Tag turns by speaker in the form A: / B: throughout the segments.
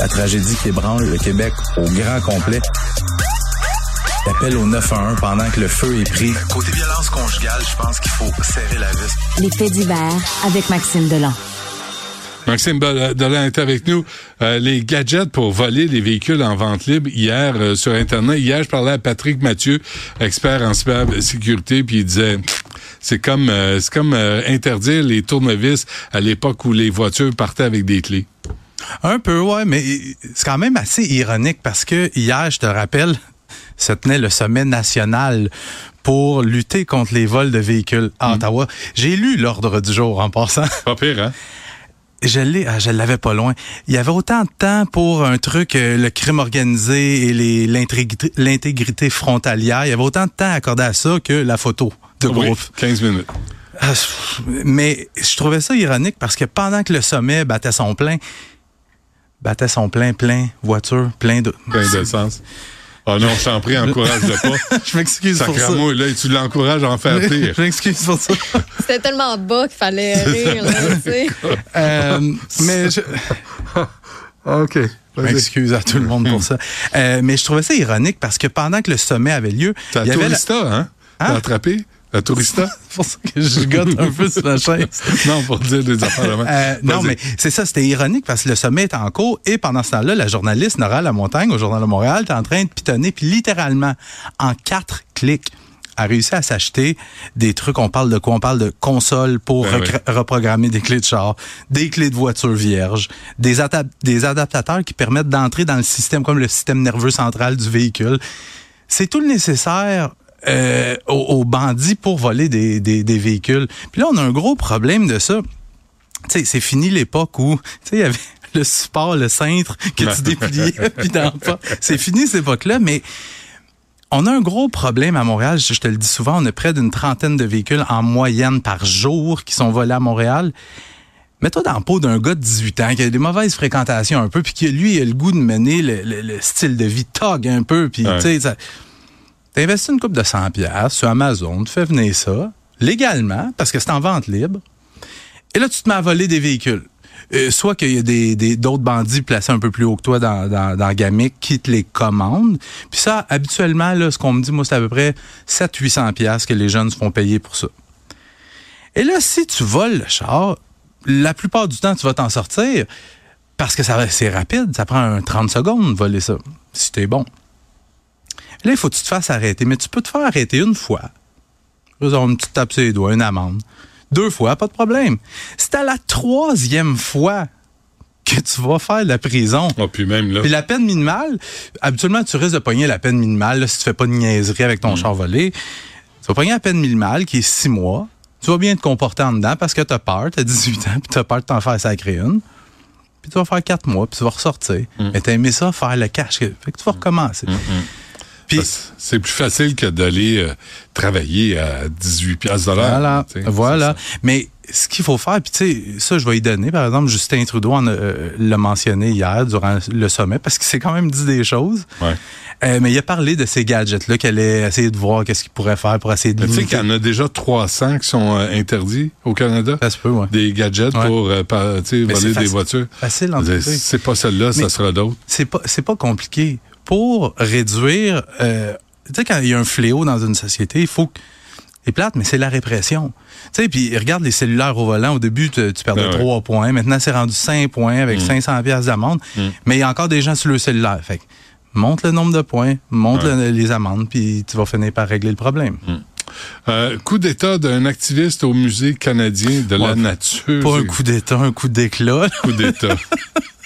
A: la tragédie qui ébranle le Québec au grand complet. L'appel au 911 pendant que le feu est pris. Côté violence conjugale, je pense qu'il faut serrer la vis.
B: Les faits divers avec Maxime Delan.
C: Maxime Dolan est avec nous. Euh, les gadgets pour voler les véhicules en vente libre hier euh, sur Internet. Hier, je parlais à Patrick Mathieu, expert en cybersécurité, puis il disait c'est comme euh, c'est comme interdire les tournevis à l'époque où les voitures partaient avec des clés.
D: Un peu, ouais, mais c'est quand même assez ironique parce que hier, je te rappelle, se tenait le sommet national pour lutter contre les vols de véhicules à mm. Ottawa. J'ai lu l'ordre du jour en passant.
C: Pas pire, hein?
D: Je l'ai, ah, je l'avais pas loin. Il y avait autant de temps pour un truc, euh, le crime organisé et l'intégrité frontalière. Il y avait autant de temps accordé à ça que la photo de groupe.
C: 15 minutes. Ah,
D: mais je trouvais ça ironique parce que pendant que le sommet battait son plein, battait son plein, plein, voiture, plein de...
C: Plein d'essence. Oh non, je t'en prie, encourage-le pas.
D: je m'excuse pour ça.
C: là, tu l'encourages à en faire pire.
D: je m'excuse pour ça.
E: C'était tellement bas qu'il fallait rire, là, tu sais.
D: Euh, mais je...
C: OK.
D: Je m'excuse à tout le monde pour ça. Euh, mais je trouvais ça ironique parce que pendant que le sommet avait lieu...
C: C'est à Tourista, hein? hein? attrapé? La tourista?
D: c'est pour ça que je gotte un peu sur la chaise.
C: non, pour dire des affaires
D: euh, Non, mais c'est ça, c'était ironique parce que le sommet est en cours et pendant ce temps-là, la journaliste Nora Lamontagne au Journal de Montréal est en train de pitonner, puis littéralement, en quatre clics, a réussi à s'acheter des trucs. On parle de quoi? On parle de consoles pour ben reprogrammer des clés de char, des clés de voiture vierges, des, des adaptateurs qui permettent d'entrer dans le système comme le système nerveux central du véhicule. C'est tout le nécessaire euh, aux, bandits pour voler des, des, véhicules. Puis là, on a un gros problème de ça. Tu sais, c'est fini l'époque où, tu sais, il y avait le support, le cintre que tu dépliais, puis pas. C'est fini cette époque-là, mais on a un gros problème à Montréal. Je te le dis souvent, on a près d'une trentaine de véhicules en moyenne par jour qui sont volés à Montréal. Mets-toi dans le pot d'un gars de 18 ans qui a des mauvaises fréquentations un peu, puis qui, lui, a le goût de mener le, style de vie tog un peu, puis tu sais, T'investis une coupe de 100 pièces sur Amazon, tu fais venir ça légalement parce que c'est en vente libre. Et là, tu te mets à voler des véhicules. Euh, soit qu'il y a des, d'autres bandits placés un peu plus haut que toi dans, dans, dans Gamic qui te les commandent. Puis ça, habituellement, là, ce qu'on me dit, moi, c'est à peu près 700-800 pièces que les jeunes se font payer pour ça. Et là, si tu voles le char, la plupart du temps, tu vas t'en sortir parce que ça c'est rapide. Ça prend 30 secondes de voler ça, si t'es bon. Là, il faut que tu te fasses arrêter. Mais tu peux te faire arrêter une fois. Tu te tapes sur les doigts, une amende. Deux fois, pas de problème. C'est à la troisième fois que tu vas faire de la prison.
C: Oh, puis même là.
D: Puis la peine minimale, habituellement, tu risques de pogner la peine minimale si tu fais pas de niaiserie avec ton mm. char volé. Tu vas pogner la peine minimale qui est six mois. Tu vas bien te comporter en dedans parce que tu as peur, tu as 18 ans, puis tu as peur de t'en faire sacrer une. Puis tu vas faire quatre mois, puis tu vas ressortir. Mm. Mais tu aimé ça, faire le cash. Fait que tu vas recommencer.
C: C'est plus facile que d'aller euh, travailler à 18 pièces
D: Voilà, voilà. Mais ce qu'il faut faire, puis tu sais, ça, je vais y donner. Par exemple, Justin Trudeau euh, l'a mentionné hier durant le sommet parce qu'il s'est quand même dit des choses.
C: Ouais.
D: Euh, mais il a parlé de ces gadgets-là qu'elle allait essayer de voir qu'est-ce qu'il pourrait faire pour essayer de
C: Tu sais qu'il y en a déjà 300 qui sont interdits au Canada.
D: Ça se peut, ouais.
C: Des gadgets pour voler des voitures.
D: Facile, en
C: C'est pas celle-là, ça sera d'autres.
D: C'est pas, c'est pas compliqué pour réduire, euh, tu sais, quand il y a un fléau dans une société, il faut que c'est plate, mais c'est la répression. Tu sais, puis regarde les cellulaires au volant. Au début, tu, perdais 3 ben points. Maintenant, c'est rendu 5 points avec 500 mm. pièces d'amende. Mm. Mais il y a encore des gens sur le cellulaire. Fait monte le nombre de points, monte les amendes, puis tu vas finir par régler le problème.
C: Mm. Euh, coup d'État d'un activiste au Musée canadien de la nature.
D: Pas un coup d'État, un coup d'éclat.
C: Coup d'État.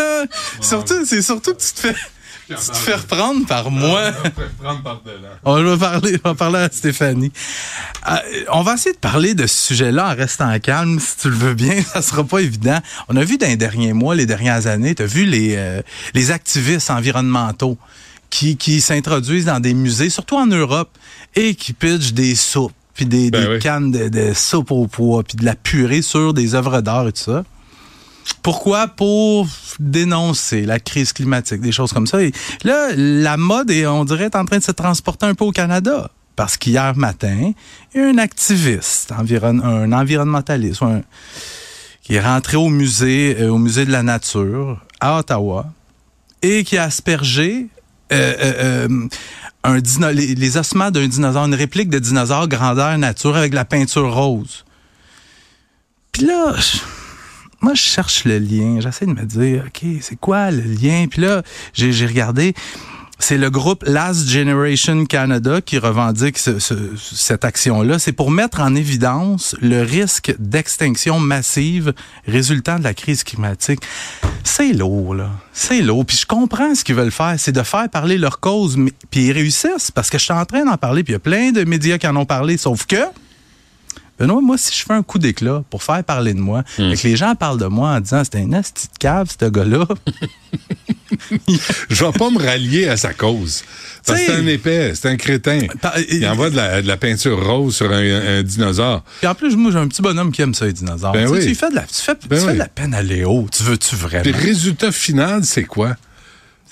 D: surtout, c'est surtout que tu te fais. Tu te fais reprendre par moi. On va parler, on va parler à Stéphanie. Euh, on va essayer de parler de ce sujet-là en restant calme, si tu le veux bien. Ça sera pas évident. On a vu dans les derniers mois, les dernières années, tu as vu les, euh, les activistes environnementaux qui, qui s'introduisent dans des musées, surtout en Europe, et qui pitchent des soupes, puis des, ben des cannes de, de soupe au poids, puis de la purée sur des œuvres d'art et tout ça. Pourquoi? Pour dénoncer la crise climatique, des choses comme ça. Là, la mode, est, on dirait, est en train de se transporter un peu au Canada. Parce qu'hier matin, y a un activiste, un environnementaliste, qui est rentré au musée, euh, au musée de la nature à Ottawa et qui a aspergé euh, euh, les, ossements d'un dinosaure, une réplique de dinosaure grandeur nature avec la peinture rose. Puis là, moi, je cherche le lien. J'essaie de me dire, OK, c'est quoi le lien? Puis là, j'ai regardé. C'est le groupe Last Generation Canada qui revendique ce- ce- cette action-là. C'est pour mettre en évidence le risque d'extinction massive résultant de la crise climatique. C'est lourd, là. C'est lourd. Puis je comprends ce qu'ils veulent faire. C'est de faire parler leur cause. mais- Puis ils réussissent parce que je suis en train d'en parler. Puis il y a plein de médias qui en ont parlé. Sauf que, Benoît, moi, si je fais un coup d'éclat pour faire parler de moi, et que les gens parlent de moi en disant c'est un asti de cave, ce gars-là,
C: Je vais pas me rallier à sa cause. Parce que c'est un épais, c'est un crétin.
D: Par-
C: Il envoie de la, de la peinture rose sur un, un dinosaure.
D: Puis en plus, moi, j'ai un petit bonhomme qui aime ça, les dinosaures.
C: Ben
D: Tu
C: oui.
D: Tu fais de la, tu fais, tu
C: Ben
D: fais
C: oui.
D: de la peine à Léo. Tu veux-tu vraiment?
C: Puis le résultat final, c'est quoi?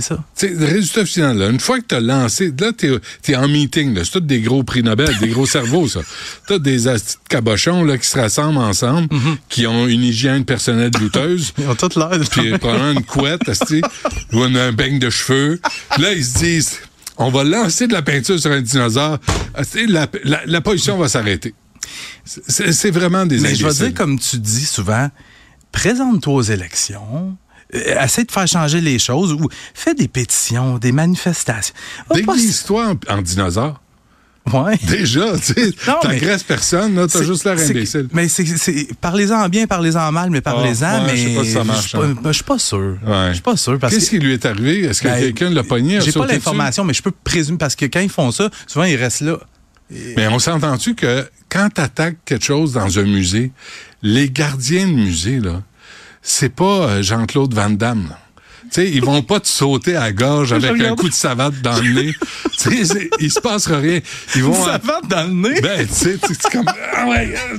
D: C'est ça.
C: Le résultat final, là, une fois que tu as lancé, là, tu es, en meeting, c'est tous des gros prix Nobel, des gros cerveaux, ça. Tu des cabochons là, qui se rassemblent ensemble,
D: Mm-hmm.
C: qui ont une hygiène personnelle douteuse,
D: Ils ont toute l'air
C: puis probablement une couette, ou un, beigne de cheveux. Là, ils se disent, on va lancer de la peinture sur un dinosaure, asti, la, la, la pollution va s'arrêter. C'est vraiment des
D: Mais je vais
C: imbéciles.
D: dire, comme tu dis souvent, présente-toi aux élections. Euh, Essaie de faire changer les choses ou fais des pétitions, des manifestations.
C: Déguise-toi en, en dinosaure.
D: Ouais.
C: Déjà, tu sais, t'agresses personne, là, t'as juste l'air imbécile.
D: Mais c'est, parlez-en bien, parlez-en mal, mais parlez-en,
C: Ah, ouais,
D: mais
C: je sais pas si ça marche,
D: je suis pas-
C: hein.
D: pas sûr.
C: Ouais.
D: Je suis pas sûr parce
C: Qu'est-ce
D: que
C: qui lui est arrivé? Est-ce que
D: Ben,
C: quelqu'un l'a pogné?
D: j'ai pas l'information, mais je peux présumer parce que quand ils font ça, souvent ils restent là.
C: Mais on s'entend-tu que quand t'attaques quelque chose dans un musée, les gardiens de musée, là, c'est pas euh, Jean-Claude Van Damme, là. Tu sais, ils vont pas te sauter à la gorge avec un coup de savate dans le nez. il se passera rien. Ils vont...
D: Ça va dans le nez?
C: Ben, tu sais, comme... Ah ouais, euh,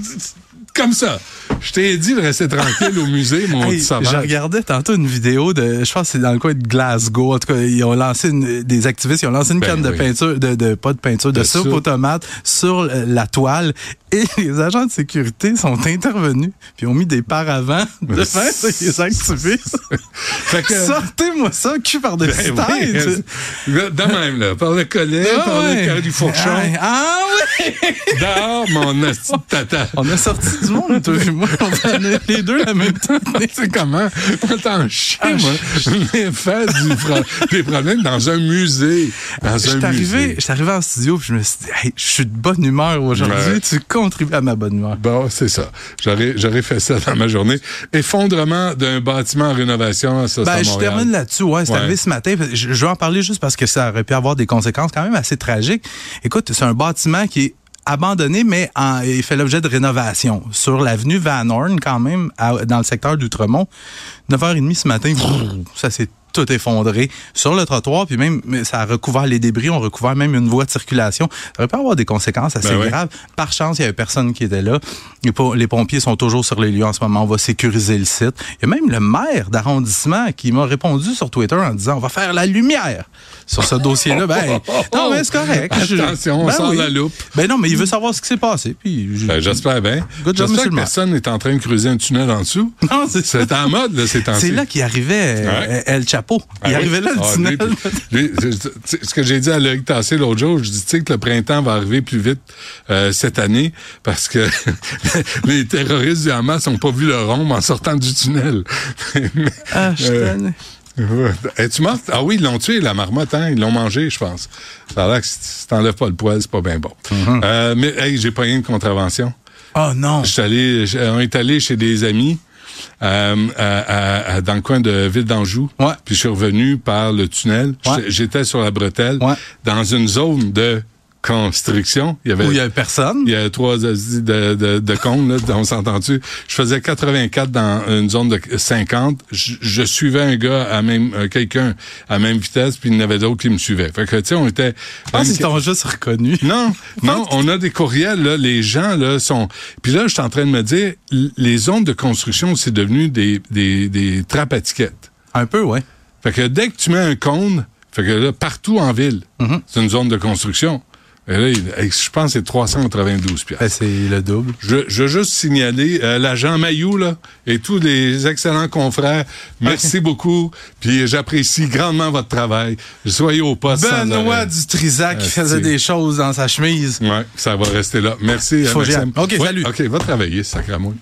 C: comme ça. Je t'ai dit de rester tranquille au musée, mon
D: Hey,
C: petit savate.
D: je regardais tantôt une vidéo de, je pense que c'est dans le coin de Glasgow. En tout cas, ils ont lancé une- des activistes, ils ont lancé une
C: Ben
D: canne de peinture, de, de pas de peinture, de,
C: De
D: soupe
C: soupe.
D: aux tomates sur euh, la toile. Et les agents de sécurité sont intervenus, puis ont mis des paravents devant les activistes.
C: Que...
D: Sortez-moi ça, cul
C: Ben oui,
D: tête.
C: euh, de même, là. Par le collet,
D: Ah
C: par
D: ouais.
C: le carré du fourchon.
D: Ah, ah ouais!
C: Dehors, mon asti tata.
D: On a sorti du monde, toi et moi. On en a les deux la même temps.
C: Tu sais comment? On t'en chie,
D: Ah,
C: moi. Des problèmes dans un musée. Dans un musée.
D: je suis arrivé en studio puis je me suis dit, hey, je suis de bonne humeur aujourd'hui.
C: Ouais.
D: Tu contribues à ma bonne humeur.
C: Bon, c'est ça. J'aurais, fait ça dans ma journée. Effondrement d'un bâtiment en rénovation, ça, à
D: Ben, je termine là-dessus. Ouais, c'est
C: Ouais.
D: arrivé ce matin. Je, je vais en parler juste parce que ça aurait pu avoir des conséquences quand même assez tragiques. Écoute, c'est un bâtiment qui est abandonné, mais en- il fait l'objet de rénovation. Sur l'avenue Van Horn, quand même, à- dans le secteur d'Outremont. 9h30 ce matin, ça s'est tout effondré sur le trottoir, puis même ça a recouvert les débris, on recouvert même une voie de circulation. Ça aurait pu avoir des conséquences assez
C: Ben
D: graves. Par chance, il y avait personne qui était là. Les po- Les pompiers sont toujours sur les lieux en ce moment. On va sécuriser le site. Il y a même le maire d'arrondissement qui m'a répondu sur Twitter en disant on va faire la lumière sur ce dossier-là. Ben, non, mais c'est correct.
C: Attention, on
D: Ben
C: sort
D: oui.
C: la loupe.
D: Ben non, mais il veut savoir ce qui s'est passé. Puis
C: Ben, j'espère bien.
D: Good job,
C: J'espère que personne n'est en train de creuser un tunnel en dessous.
D: Non, c'est
C: en mode, là, ces.
D: C'est là qu'il arrivait euh,
C: Ouais.
D: El Chapo. Il
C: Ah oui?
D: arrivait là, le
C: Ah,
D: tunnel.
C: lui, lui, ce que j'ai dit à Loïc Tassé l'autre jour, je dis tu sais que le printemps va arriver plus vite euh, cette année parce que les terroristes du Hamas n'ont pas vu le rhum en sortant du tunnel.
D: Ah, je
C: Euh. Es-tu morte? Ah oui, ils l'ont tué, la marmotte, hein? Ils l'ont mangé, je pense. Ça a l'air que si t'enlèves pas le poil, c'est pas bien bon.
D: Mm-hmm.
C: Euh, mais, hey, j'ai pas eu une contravention.
D: Oh non.
C: Je suis allé, j'- on est allé chez des amis, euh, à- à- à- dans le coin de Ville d'Anjou.
D: Ouais.
C: Puis je suis revenu par le tunnel.
D: Ouais.
C: J'étais- J'étais sur la bretelle,
D: Ouais.
C: dans une zone de construction. Il y avait,
D: Où il y avait personne.
C: il y a trois de, de, de cônes, là, on s'entend-tu? Je faisais 84 dans une zone de 50. Je, je suivais un gars à même, euh, quelqu'un à même vitesse, puis il y en avait d'autres qui me suivaient. Fait que, tu sais, on était...
D: Je pense qu'ils t'ont juste reconnu.
C: Non, non, on a des courriels, là, les gens, là, sont... Puis là, je suis en train de me dire, les zones de construction, c'est devenu des, des, des trappes à.
D: Un peu, ouais.
C: Fait que dès que tu mets un cône, fait que là, partout en ville, c'est une zone de construction. Et là, je pense que c'est 392 pièces.
D: Ben, c'est le double.
C: Je, je veux juste signaler euh, l'agent Mayou là, et tous les excellents confrères. Merci beaucoup. Puis j'apprécie grandement votre travail. Soyez au poste.
D: Benoît. Dutrisac qui faisait des choses dans sa chemise.
C: Ouais, ça va rester là. Merci.
D: Faut
C: Maxime.
D: OK,
C: Ouais,
D: salut.
C: OK, va travailler, sacramouille.